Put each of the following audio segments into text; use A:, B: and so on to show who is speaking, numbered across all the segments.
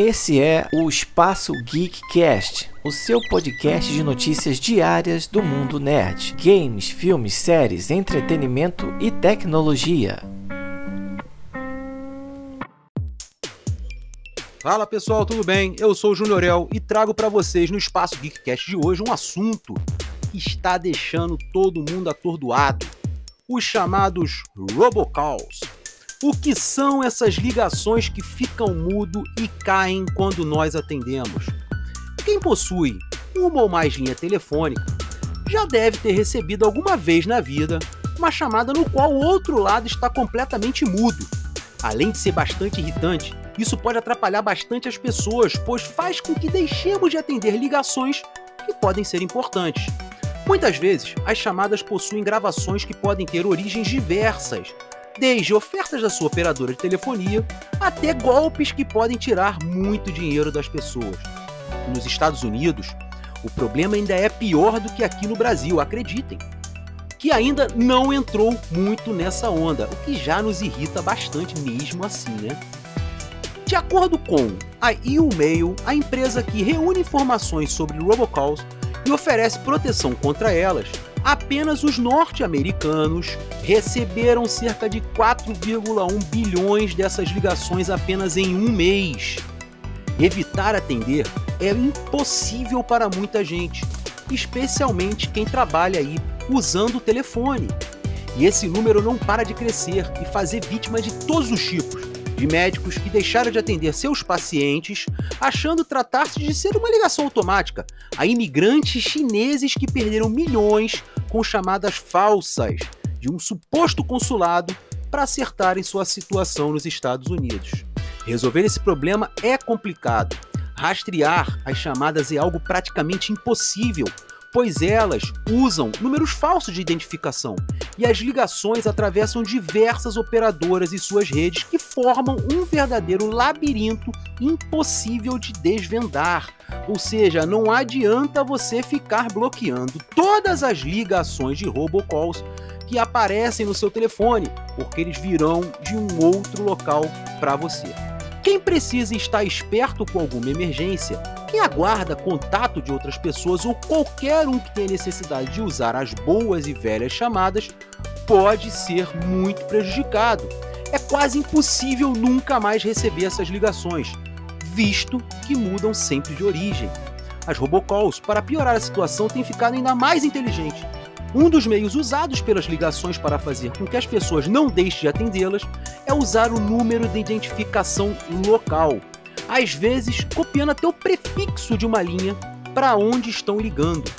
A: Esse é o Espaço Geekcast, o seu podcast de notícias diárias do mundo nerd, games, filmes, séries, entretenimento e tecnologia.
B: Fala pessoal, tudo bem? Eu sou o Juniorel e trago para vocês no Espaço Geekcast de hoje um assunto que está deixando todo mundo atordoado: os chamados robocalls. O que são essas ligações que ficam mudo e caem quando nós atendemos? Quem possui uma ou mais linha telefônica já deve ter recebido alguma vez na vida uma chamada no qual o outro lado está completamente mudo. Além de ser bastante irritante, isso pode atrapalhar bastante as pessoas, pois faz com que deixemos de atender ligações que podem ser importantes. Muitas vezes, as chamadas possuem gravações que podem ter origens diversas, desde ofertas da sua operadora de telefonia até golpes que podem tirar muito dinheiro das pessoas. Nos Estados Unidos, o problema ainda é pior do que aqui no Brasil, acreditem. Que ainda não entrou muito nessa onda, o que já nos irrita bastante mesmo assim, né? De acordo com a e-mail, a empresa que reúne informações sobre robocalls e oferece proteção contra elas, apenas os norte-americanos receberam cerca de 4,1 bilhões dessas ligações apenas em um mês. Evitar atender é impossível para muita gente, especialmente quem trabalha aí usando o telefone. E esse número não para de crescer e fazer vítima de todos os tipos de médicos que deixaram de atender seus pacientes, achando tratar-se de ser uma ligação automática, a imigrantes chineses que perderam milhões com chamadas falsas de um suposto consulado para acertarem sua situação nos Estados Unidos. Resolver esse problema é complicado. Rastrear as chamadas é algo praticamente impossível, pois elas usam números falsos de identificação e as ligações atravessam diversas operadoras e suas redes que formam um verdadeiro labirinto impossível de desvendar. Ou seja, não adianta você ficar bloqueando todas as ligações de robocalls que aparecem no seu telefone, porque eles virão de um outro local para você. Quem precisa estar esperto com alguma emergência, quem aguarda contato de outras pessoas ou qualquer um que tenha necessidade de usar as boas e velhas chamadas, pode ser muito prejudicado. É quase impossível nunca mais receber essas ligações, visto que mudam sempre de origem. As robocalls, para piorar a situação, têm ficado ainda mais inteligentes. Um dos meios usados pelas ligações para fazer com que as pessoas não deixem de atendê-las é usar o número de identificação local, às vezes copiando até o prefixo de uma linha para onde estão ligando.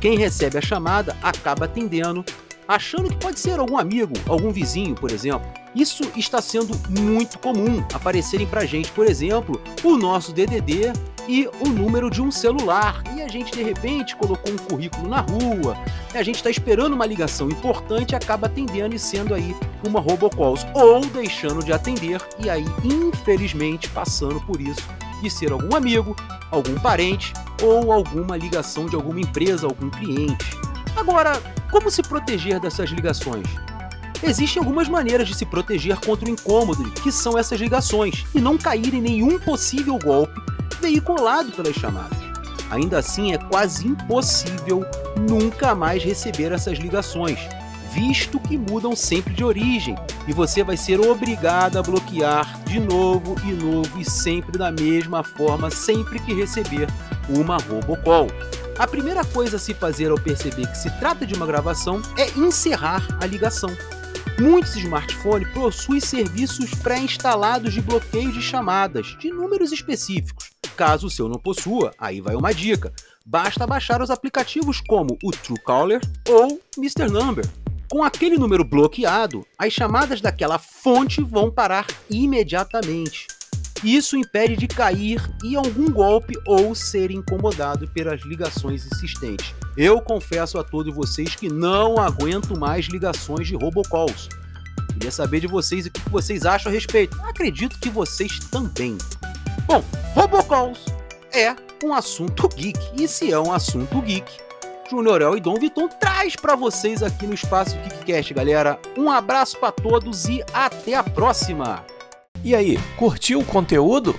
B: Quem recebe a chamada acaba atendendo, achando que pode ser algum amigo, algum vizinho, por exemplo. Isso está sendo muito comum aparecerem para gente, por exemplo, o nosso DDD e o número de um celular. E a gente de repente colocou um currículo na rua, a gente está esperando uma ligação importante acaba atendendo e sendo aí uma robocalls ou deixando de atender e aí infelizmente passando por isso de ser algum amigo, algum parente ou alguma ligação de alguma empresa, algum cliente. Agora, como se proteger dessas ligações? Existem algumas maneiras de se proteger contra o incômodo que são essas ligações e não cair em nenhum possível golpe veiculado pelas chamadas. Ainda assim, é quase impossível nunca mais receber essas ligações, visto que mudam sempre de origem e você vai ser obrigado a bloquear de novo e novo e sempre da mesma forma sempre que receber uma robocall. A primeira coisa a se fazer ao perceber que se trata de uma gravação é encerrar a ligação. Muitos smartphones possuem serviços pré-instalados de bloqueio de chamadas de números específicos. Caso o seu não possua, aí vai uma dica. Basta baixar os aplicativos como o Truecaller ou Mr. Number. Com aquele número bloqueado, as chamadas daquela fonte vão parar imediatamente. Isso impede de cair em algum golpe ou ser incomodado pelas ligações insistentes. Eu confesso a todos vocês que não aguento mais ligações de robocalls. Queria saber de vocês o que vocês acham a respeito. Acredito que vocês também. Bom, Robocalls é um assunto geek. E se é um assunto geek, Juniorel e Dom Viton traz para vocês aqui no Espaço Geekcast, galera. Um abraço para todos e até a próxima!
A: E aí, curtiu o conteúdo?